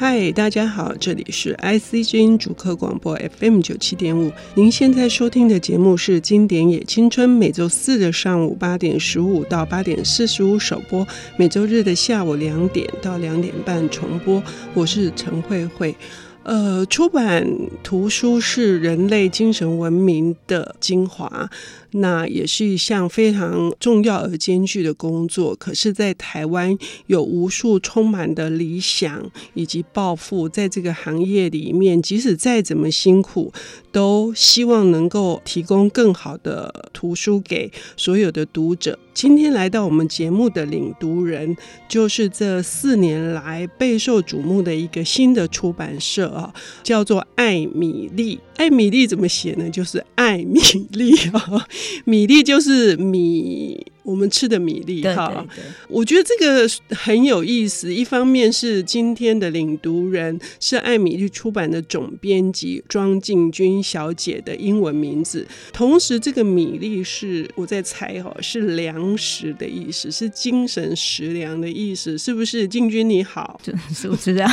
嗨，大家好，这里是 IC 之音主客广播 FM 九七点五。您现在收听的节目是《经典也青春》，每周四的上午八点十五到八点四十五首播，每周日的下午两点到两点半重播。我是陈慧慧。呃，出版图书是人类精神文明的精华。那也是一项非常重要而艰巨的工作。可是，在台湾有无数充满的理想以及抱负，在这个行业里面，即使再怎么辛苦，都希望能够提供更好的图书给所有的读者。今天来到我们节目的领读人，就是这四年来备受瞩目的一个新的出版社啊，叫做艾米丽。艾米丽怎么写呢？就是艾米丽啊。米丽就是米。我们吃的米粒哈，我觉得这个很有意思。一方面是今天的领读人是艾米丽出版的总编辑庄静君小姐的英文名字，同时这个米粒是我在猜哈，是粮食的意思，是精神食粮的意思，是不是？静君你好，是不是这样？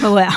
会不会啊？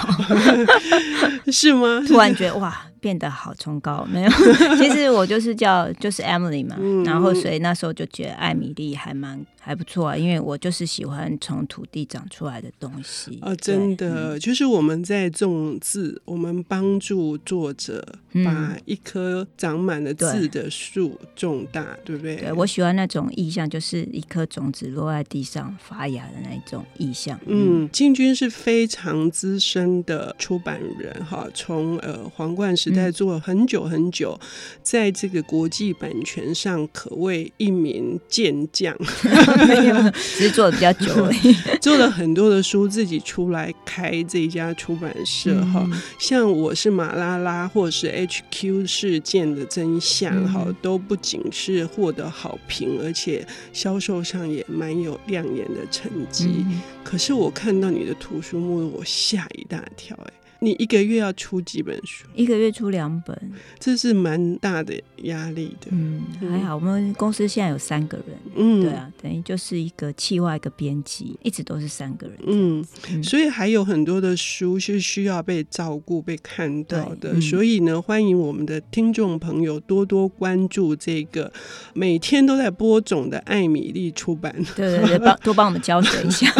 是吗？突然觉得哇，变得好崇高，没有？其实我就是叫就是 Emily 嘛，嗯、然后所以那时候就觉得。艾米丽还蛮还不错啊，因为我就是喜欢从土地长出来的东西啊，真的、嗯、就是我们在种字，我们帮助作者把一棵长满了字的树种大，嗯、对，对不对？对，我喜欢那种意象，就是一颗种子落在地上发芽的那一种意象。嗯，进军是非常资深的出版人哈，从呃皇冠时代做了很久很久，嗯、在这个国际版权上可谓一名。健将 没有，只是做的比较久而已。做了很多的书，自己出来开这一家出版社哈。嗯、像我是马拉拉，或者是 HQ 事件的真相哈，嗯、都不仅是获得好评，而且销售上也蛮有亮眼的成绩。嗯、可是我看到你的图书目录，我吓一大跳哎。你一个月要出几本书？一个月出两本，这是蛮大的压力的。嗯，还好，我们公司现在有三个人。嗯，对啊，等于就是一个企划，一个编辑，一直都是三个人。嗯，嗯，所以还有很多的书是需要被照顾、被看到的。嗯、所以呢，欢迎我们的听众朋友多多关注这个每天都在播种的艾米丽出版。对对对，帮 多帮我们浇水一下。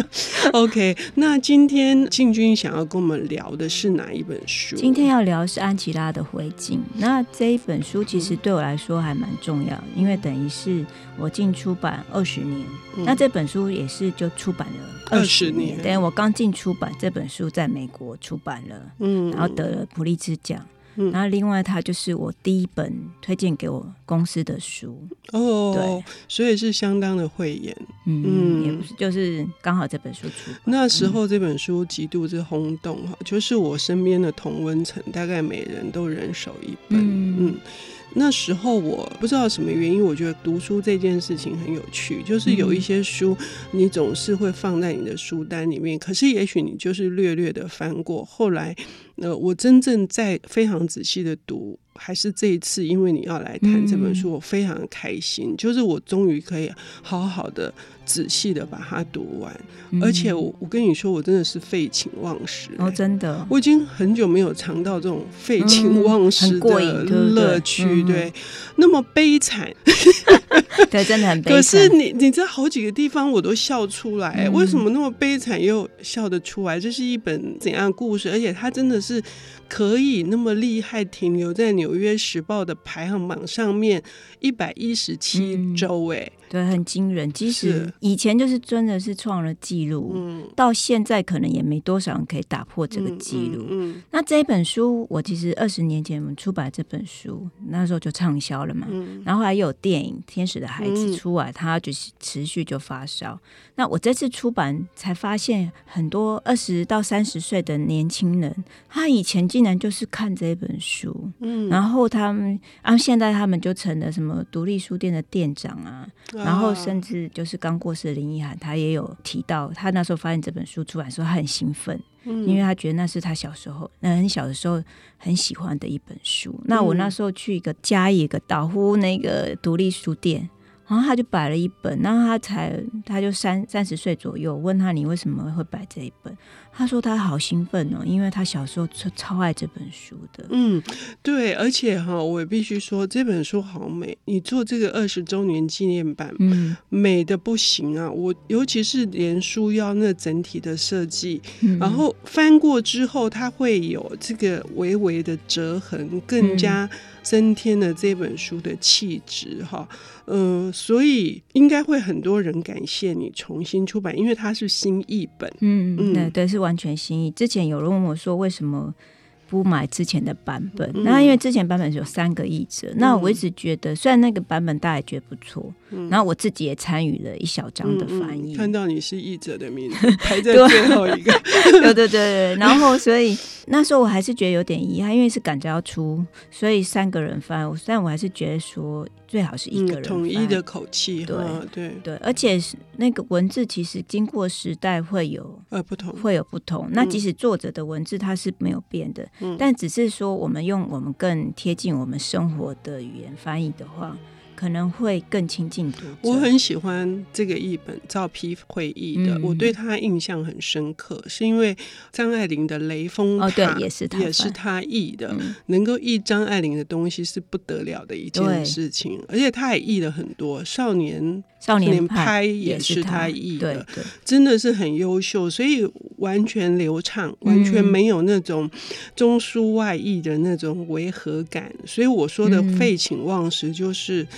OK，那今天静君想要跟我们聊。聊的是哪一本书？今天要聊的是安琪拉的灰烬。那这一本书其实对我来说还蛮重要，因为等于是我进出版二十年。嗯、那这本书也是就出版了二十年。等于我刚进出版这本书，在美国出版了，嗯，然后得了普利兹奖。嗯、然后另外，它就是我第一本推荐给我公司的书。哦，对，所以是相当的慧眼，嗯，嗯。也不是，就是刚好这本书出那时候这本书极度之轰动哈，嗯、就是我身边的同温层大概每人都人手一本，嗯。嗯。那时候我不知道什么原因，我觉得读书这件事情很有趣，就是有一些书你总是会放在你的书单里面，可是也许你就是略略的翻过，后来，呃，我真正在非常仔细的读。还是这一次，因为你要来谈这本书，我非常开心。嗯、就是我终于可以好好的、仔细的把它读完。嗯、而且我，我跟你说，我真的是废寝忘食、欸。哦，真的，我已经很久没有尝到这种废寝忘食的乐趣。嗯、对，那么悲惨。对，真的很悲惨。可是你，你在好几个地方我都笑出来、为什么那么悲惨又笑得出来？这是一本怎样的故事？而且它真的是。可以那么厉害，停留在《纽约时报》的排行榜上面一百一十七周，哎、嗯，对，很惊人。即使以前就是真的是创了记录，嗯，到现在可能也没多少人可以打破这个记录。嗯，嗯，嗯，那这本书，我其实二十年前我们出版这本书，那时候就畅销了嘛。嗯，然后还有电影《天使的孩子》出来，它就是持续就发烧。那我这次出版才发现，很多二十到三十岁的年轻人，他以前竟然就是看这本书，嗯，然后他们啊，现在他们就成了什么独立书店的店长啊，啊然后甚至就是刚过世的林奕涵，他也有提到，他那时候发现这本书出版时候，他很兴奋，嗯，因为他觉得那是他小时候，那很小的时候很喜欢的一本书。嗯，那我那时候去一个嘉义一个岛呼那个独立书店。然后他就摆了一本，然后他才他就三三十岁左右，问他，你为什么会摆这一本？他说他好兴奋哦，因为他小时候超超爱这本书的。嗯，对，而且哈，我也必须说这本书好美。你做这个二十周年纪念版，嗯，美的不行啊！我尤其是连书腰那整体的设计，嗯，然后翻过之后，它会有这个微微的折痕，更加增添了这本书的气质哈。嗯，所以应该会很多人感谢你重新出版，因为它是新译本。嗯嗯，对对，是完全新意。之前有人问我说，为什么不买之前的版本？那、嗯、因为之前版本是有三个译者，嗯、那我一直觉得，虽然那个版本大家也觉得不错，嗯、然后我自己也参与了一小章的翻译、嗯嗯。看到你是译者的名字 排在最后一个，对对对对，然后所以。那时候我还是觉得有点遗憾，因为是赶着要出，所以三个人翻。但我还是觉得说最好是一个人翻，统一的口气。对对对，而且是那个文字其实经过时代会有呃不同，会有不同。那即使作者的文字它是没有变的，嗯、但只是说我们用我们更贴近我们生活的语言翻译的话。可能会更亲近读者。我很喜欢这个译本，照批会译的，嗯、我对他印象很深刻，是因为张爱玲的《雷峰塔》哦，对，也是他也是他译的，嗯、能够译张爱玲的东西是不得了的一件事情，而且他也译了很多少年。少年派也是他译的，真的是很优秀，所以完全流畅，完全没有那种中书外译的那种违和感。所以我说的废寝忘食，就是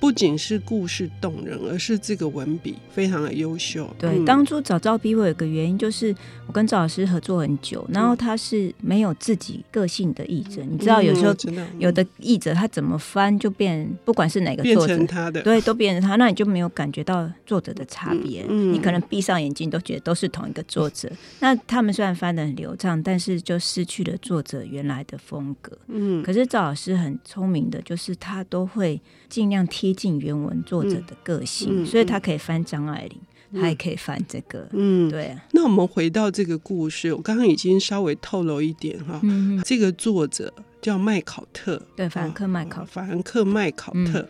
不仅是故事动人，而是这个文笔非常的优秀。对，当初找赵丕会有个原因，就是我跟赵老师合作很久，然后他是没有自己个性的译者。你知道，有时候有的译者他怎么翻就变，不管是哪个作者，他的对，都变成他，那你就没有感。觉到作者的差别，嗯嗯、你可能闭上眼睛都觉得都是同一个作者。那他们虽然翻的很流畅，但是就失去了作者原来的风格。嗯，可是赵老师很聪明的，就是他都会尽量贴近原文作者的个性，所以他可以翻张爱玲，嗯、他也可以翻这个。嗯，对。那我们回到这个故事，我刚刚已经稍微透露一点哈。嗯、这个作者叫麦考特，对，法兰克麦考，法兰克麦考特。嗯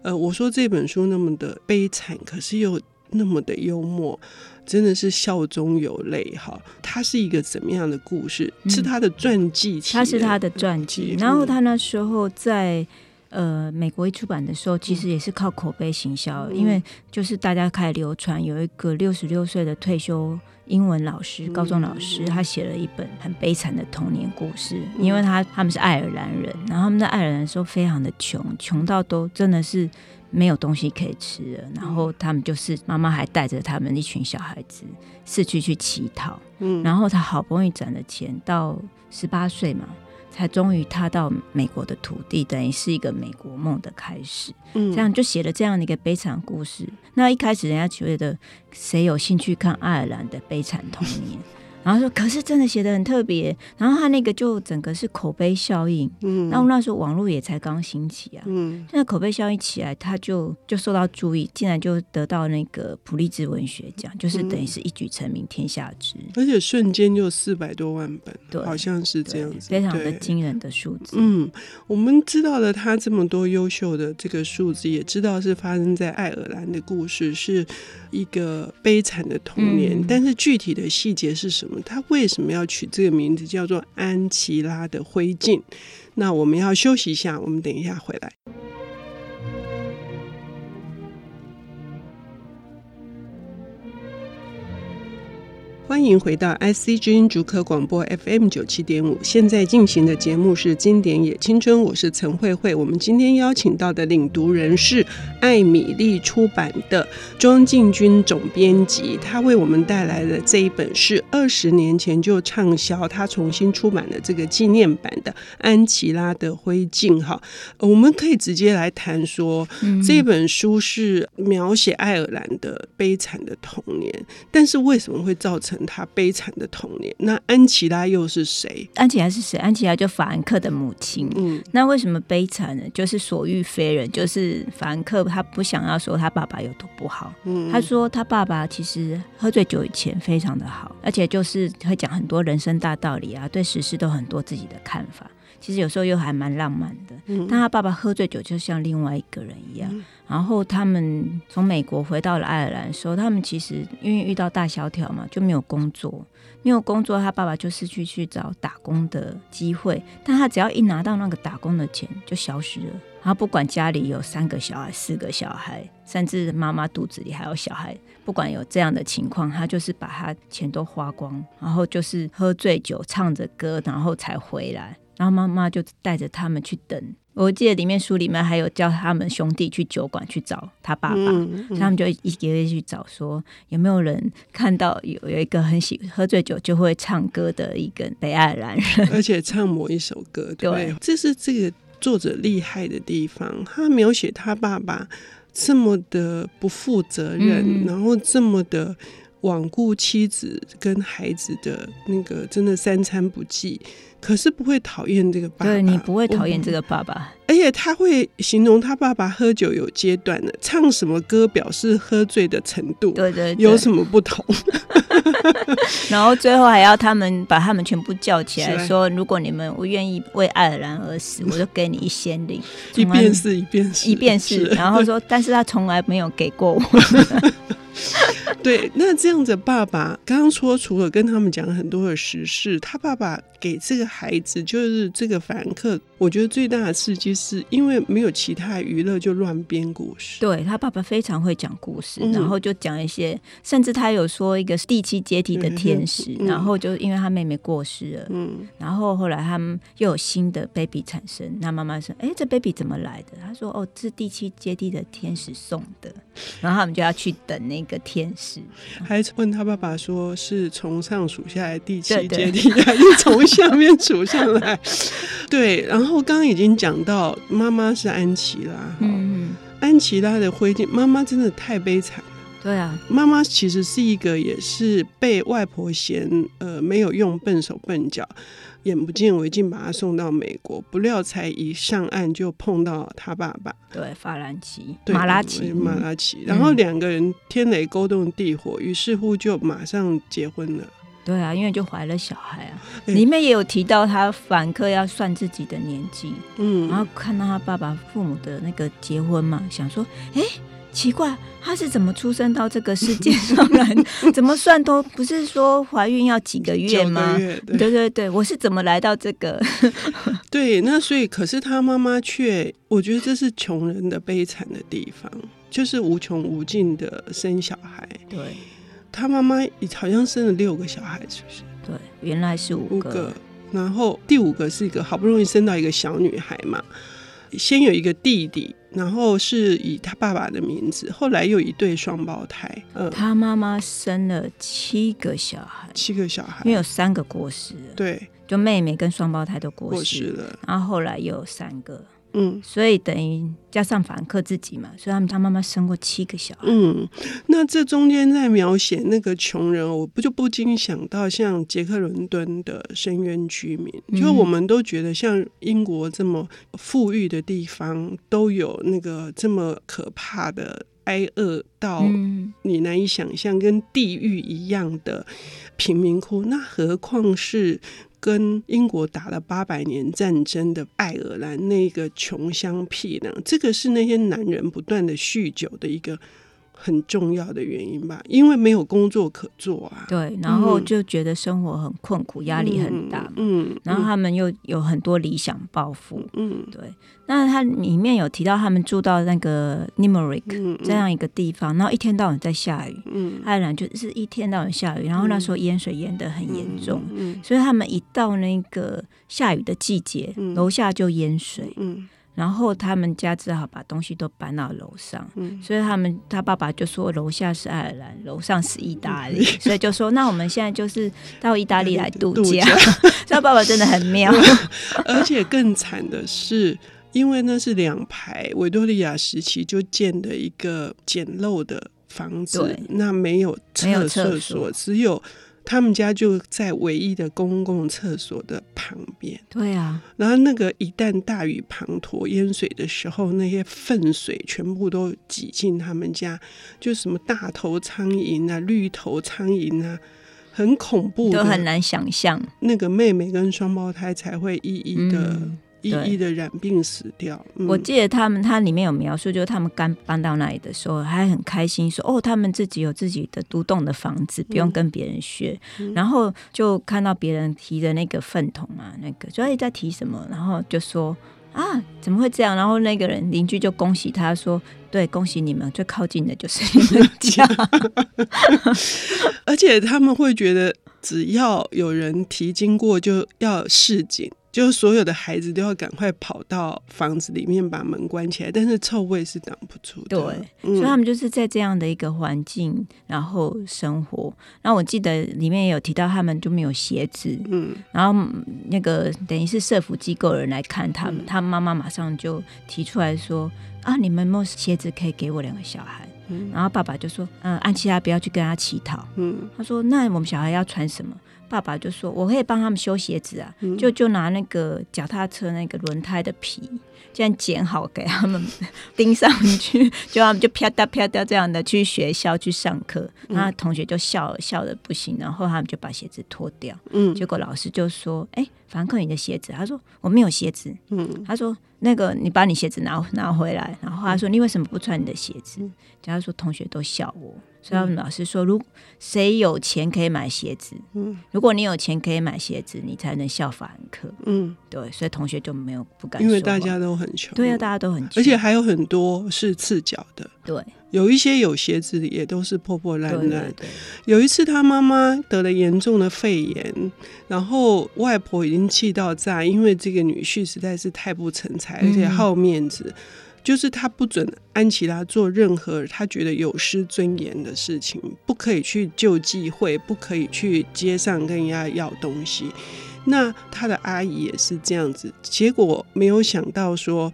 呃，我说这本书那么的悲惨，可是又那么的幽默，真的是笑中有泪哈。他是一个怎么样的故事？嗯、是他的传记，他是他的传记。然后他那时候在呃美国一出版的时候，其实也是靠口碑行销，嗯、因为就是大家开始流传有一个六十六岁的退休。英文老师，高中老师，他写了一本很悲惨的童年故事。因为他他们是爱尔兰人，然后他们在爱尔兰的时候非常的穷，穷到都真的是没有东西可以吃了。然后他们就是妈妈还带着他们一群小孩子四处去乞讨。嗯，然后他好不容易攒了钱，到十八岁嘛。才终于踏到美国的土地，等于是一个美国梦的开始。嗯，这样就写了这样的一个悲惨故事。那一开始人家觉得，谁有兴趣看爱尔兰的悲惨童年？然后说，可是真的写的很特别。然后他那个就整个是口碑效应。嗯，那我们那时候网络也才刚兴起啊。嗯，现在口碑效应起来，他就就受到注意，竟然就得到那个普利兹文学奖，就是等于是一举成名天下知。而且瞬间就四百多万本，对，好像是这样子，非常的惊人的数字。嗯，我们知道了他这么多优秀的这个数字，也知道是发生在爱尔兰的故事，是一个悲惨的童年。嗯，但是具体的细节是什么？他为什么要取这个名字叫做安琪拉的灰烬？那我们要休息一下，我们等一下回来。欢迎回到 IC 之音竹科广播 FM 九七点五，现在进行的节目是《经典也青春》，我是陈慧慧。我们今天邀请到的领读人是艾米丽出版的庄敬军总编辑，他为我们带来的这一本是二十年前就畅销，他重新出版的这个纪念版的《安琪拉的灰烬》。哈，我们可以直接来谈说，嗯、这本书是描写爱尔兰的悲惨的童年，但是为什么会造成他悲惨的童年，那安琪拉又是谁？安琪拉是谁？安琪拉就法兰克的母亲。嗯，那为什么悲惨呢？就是所欲非人，就是法兰克他不想要说他爸爸有多不好。嗯，他说他爸爸其实喝醉酒以前非常的好，而且就是会讲很多人生大道理啊，对时事都很多自己的看法。其实有时候又还蛮浪漫的。嗯、但他爸爸喝醉酒就像另外一个人一样。嗯、然后他们从美国回到了爱尔兰的时候，他们其实因为遇到大萧条嘛，就没有工作。没有工作，他爸爸就失去去找打工的机会。但他只要一拿到那个打工的钱，就消失了。然后不管家里有三个小孩、四个小孩，甚至妈妈肚子里还有小孩，不管有这样的情况，他就是把他钱都花光，然后就是喝醉酒、唱着歌，然后才回来。然后妈妈就带着他们去等。我记得里面书里面还有叫他们兄弟去酒馆去找他爸爸，嗯嗯、他们就一个一个去找，说有没有人看到有有一个很喜喝醉酒就会唱歌的一个北爱尔兰人，而且唱某一首歌。对，对这是这个作者厉害的地方，他描写他爸爸这么的不负责任，嗯、然后这么的。罔顾妻子跟孩子的那个，真的三餐不继，可是不会讨厌这个爸爸。对，你不会讨厌这个爸爸，而且他会形容他爸爸喝酒有阶段的，唱什么歌表示喝醉的程度。对，对对，有什么不同？然后最后还要他们把他们全部叫起来，说：如果你们不愿意为爱尔兰而死，我就给你一先令。一遍是一遍是，一遍是。然后说，但是他从来没有给过我。对，那这样子，爸爸刚刚说，除了跟他们讲很多的时事，他爸爸给这个孩子，就是这个法兰克，我觉得最大的刺激是因为没有其他娱乐，就乱编故事。对，他爸爸非常会讲故事，然后就讲一些，嗯、甚至他有说一个第七阶梯的天使，嗯、然后就因为他妹妹过世了，嗯，然后后来他们又有新的 baby 产生，那妈妈说：“哎，这 baby 怎么来的？”他说：“哦，这是第七阶梯的天使送的。”然后他们就要去等那个天使，还问他爸爸说：“是从上数下来第七阶梯，还是从下面数上来？” 对，然后刚刚已经讲到妈妈是安琪拉，嗯，安琪拉的灰烬，妈妈真的太悲惨了。对啊，妈妈其实是一个也是被外婆嫌呃没有用，笨手笨脚。眼不见为净，把他送到美国，不料才一上岸就碰到他爸爸。对，法兰奇，马拉奇，马拉奇。然后两个人天雷勾动地火，于、嗯、是乎就马上结婚了。对啊，因为就怀了小孩啊。欸、里面也有提到他反客要算自己的年纪，嗯，然后看到他爸爸父母的那个结婚嘛，想说，哎、欸。奇怪，他是怎么出生到这个世界上来？怎么算都不是说怀孕要几个月吗？对，对对对，我是怎么来到这个？对，那所以可是他妈妈却，我觉得这是穷人的悲惨的地方，就是无穷无尽的生小孩。对，他妈妈好像生了六个小孩，是不是？对，原来是五个，五个，然后第五个是一个好不容易生到一个小女孩嘛。先有一个弟弟，然后是以他爸爸的名字，后来又一对双胞胎。嗯，他妈妈生了七个小孩，七个小孩，因为有三个过世了，对，就妹妹跟双胞胎都过世，了，然后后来又有三个。嗯，所以等于加上法兰克自己嘛，所以他们他妈妈生过七个小孩。嗯，那这中间在描写那个穷人，我不就不禁想到像杰克伦敦的深渊居民，嗯、就我们都觉得像英国这么富裕的地方，都有那个这么可怕的挨饿到你难以想象，跟地狱一样的贫民窟，那何况是？跟英国打了八百年战争的爱尔兰那个穷乡僻壤，这个是那些男人不断的酗酒的一个。很重要的原因吧，因为没有工作可做啊。对，然后就觉得生活很困苦，压、嗯、力很大。嗯，然后他们又有很多理想抱负。嗯，对。那他里面有提到他们住到那个 Nimerick、嗯、这样一个地方，然后一天到晚在下雨。嗯，爱尔兰就是一天到晚下雨，然后那时候淹水淹得很严重。嗯，嗯，所以他们一到那个下雨的季节，嗯、楼下就淹水。嗯。然后他们家只好把东西都搬到楼上，嗯、所以他们他爸爸就说楼下是爱尔兰，楼上是意大利，嗯、所以就说那我们现在就是到意大利来度假。度假 所以爸爸真的很妙，而且更惨的是，因为那是两排维多利亚时期就建的一个简陋的房子，那没有厕厕所，只有。他们家就在唯一的公共厕所的旁边。对啊，然后那个一旦大雨滂沱淹水的时候，那些粪水全部都挤进他们家，就什么大头苍蝇啊、绿头苍蝇啊，很恐怖，都很难想象。那个妹妹跟双胞胎才会一一的。嗯一一的染病死掉。嗯、我记得他们，他里面有描述，就是他们刚搬到那里的时候，还很开心说：“哦，他们自己有自己的独栋的房子，不用跟别人学。嗯”然后就看到别人提的那个粪桶啊，那个所以在提什么，然后就说：“啊，怎么会这样？”然后那个人邻居就恭喜他说：“对，恭喜你们，最靠近的就是你们家。”而且他们会觉得，只要有人提经过，就要示警。就所有的孩子都要赶快跑到房子里面把门关起来，但是臭味是挡不住的。对，嗯、所以他们就是在这样的一个环境，然后生活。然后我记得里面也有提到，他们就没有鞋子。嗯，然后那个等于是社福机构人来看他们，嗯、他妈妈马上就提出来说：“啊，你们有没有鞋子可以给我两个小孩？”嗯、然后爸爸就说：“嗯，安琪拉不要去跟他乞讨。”嗯，他说：“那我们小孩要穿什么？”爸爸就说：“我可以帮他们修鞋子啊，嗯、就就拿那个脚踏车那个轮胎的皮，这样剪好给他们 钉上去，就他们就啪嗒啪嗒这样的去学校去上课，那、嗯、同学就笑笑的不行，然后他们就把鞋子脱掉，嗯，结果老师就说：‘哎、欸，凡客，你的鞋子？’他说：‘我没有鞋子。’嗯，他说。”那个，你把你鞋子拿拿回来，然后他说：“你为什么不穿你的鞋子？”假如说同学都笑我，所以他们老师说：“如谁有钱可以买鞋子，嗯，如果你有钱可以买鞋子，你才能效法兰克。”嗯，对，所以同学就没有不敢说，因为大家都很穷，对啊，大家都很穷，而且还有很多是赤脚的，对。有一些有鞋子的也都是破破烂烂。有一次他妈妈得了严重的肺炎，然后外婆已经气到炸，因为这个女婿实在是太不成才，而且好面子，就是他不准安琪拉做任何他觉得有失尊严的事情，不可以去救济会，不可以去街上跟人家要东西。那他的阿姨也是这样子，结果没有想到说，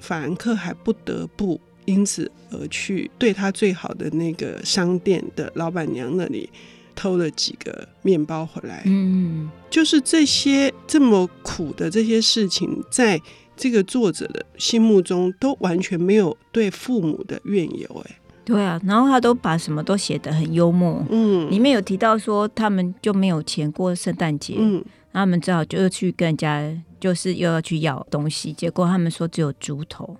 法兰克还不得不。因此而去对他最好的那个商店的老板娘那里偷了几个面包回来。嗯，就是这些这么苦的这些事情，在这个作者的心目中都完全没有对父母的怨尤。哎，对啊，然后他都把什么都写得很幽默。嗯，里面有提到说他们就没有钱过圣诞节，嗯，他们只好就是去跟人家，就是又要去要东西，结果他们说只有猪头。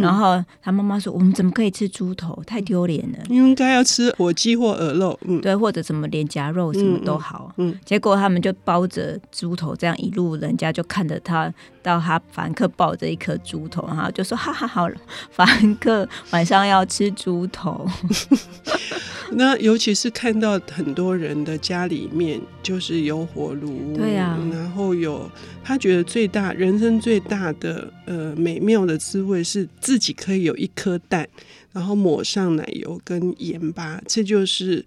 然后他妈妈说：“我们怎么可以吃猪头？太丢脸了！应该要吃火鸡或鹅肉，嗯，对，或者什么脸颊肉，什么都好。嗯，嗯，结果他们就包着猪头，这样一路，人家就看着他。”到他法兰克抱着一颗猪头，然后就说：“哈哈，好了，法兰克晚上要吃猪头。” 那尤其是看到很多人的家里面就是有火炉，对呀、啊，然后有他觉得最大人生最大的呃美妙的滋味是自己可以有一颗蛋，然后抹上奶油跟盐巴，这就是。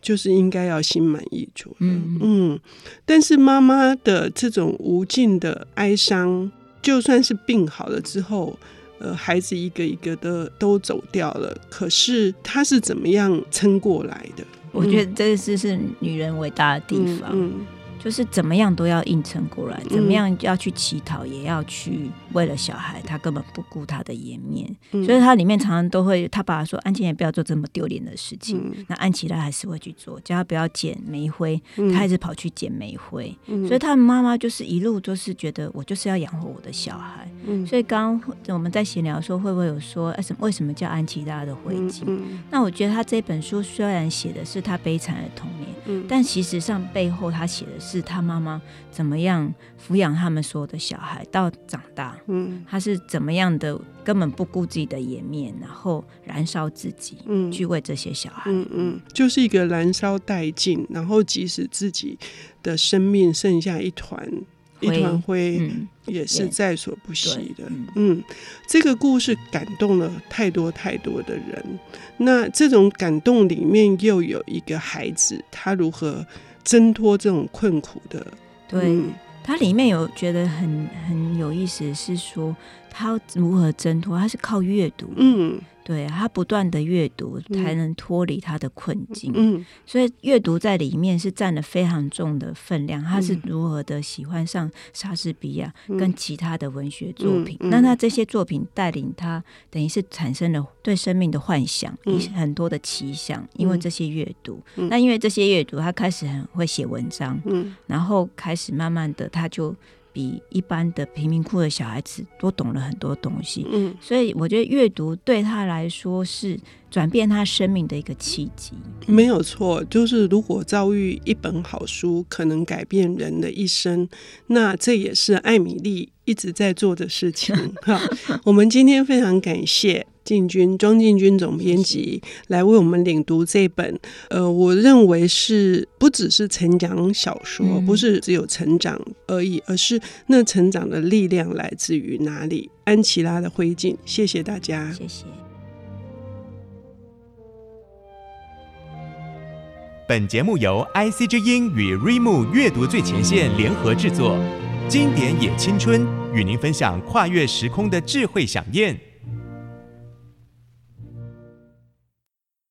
就是应该要心满意足，嗯嗯，但是妈妈的这种无尽的哀伤，就算是病好了之后，呃，孩子一个一个的都走掉了，可是她是怎么样撑过来的？我觉得这是是女人伟大的地方。嗯嗯就是怎么样都要硬撑过来，怎么样要去乞讨，也要去为了小孩，他根本不顾他的颜面，嗯、所以他里面常常都会，他爸爸说安琪也不要做这么丢脸的事情，嗯、那安琪拉还是会去做，叫他不要捡煤灰，他还是跑去捡煤灰，嗯、所以他的妈妈就是一路都是觉得我就是要养活我的小孩，嗯、所以刚刚我们在闲聊说会不会有说，哎什么为什么叫安琪拉的灰烬？那我觉得他这本书虽然写的是他悲惨的童年，嗯、但其实上背后他写的是。是他妈妈怎么样抚养他们所有的小孩到长大？嗯，他是怎么样的根本不顾自己的颜面，然后燃烧自己，嗯，去为这些小孩，嗯嗯，就是一个燃烧殆尽，然后即使自己的生命剩下一团一团灰，嗯，也是在所不惜的。嗯，嗯，这个故事感动了太多太多的人。那这种感动里面又有一个孩子，他如何？挣脱这种困苦的，对，嗯、它里面有觉得很很有意思，是说他如何挣脱，他是靠阅读，嗯。对，他不断的阅读才能脱离他的困境。嗯，所以阅读在里面是占了非常重的分量。他是如何的喜欢上莎士比亚跟其他的文学作品？那他这些作品带领他，等于是产生了对生命的幻想，很多的奇想。因为这些阅读，那因为这些阅读，他开始很会写文章。嗯，然后开始慢慢的，他就。比一般的贫民窟的小孩子多懂了很多东西，嗯，所以我觉得阅读对他来说是转变他生命的一个契机。没有错，就是如果遭遇一本好书，可能改变人的一生，那这也是艾米丽一直在做的事情。哈，我们今天非常感谢。进军庄进军总编辑来为我们领读这本，呃，我认为是不只是成长小说，嗯、不是只有成长而已，而是那成长的力量来自于哪里？安琪拉的灰烬，谢谢大家，谢谢。本节目由 IC 之音与瑞木阅读最前线联合制作，经典也青春与您分享跨越时空的智慧饗宴。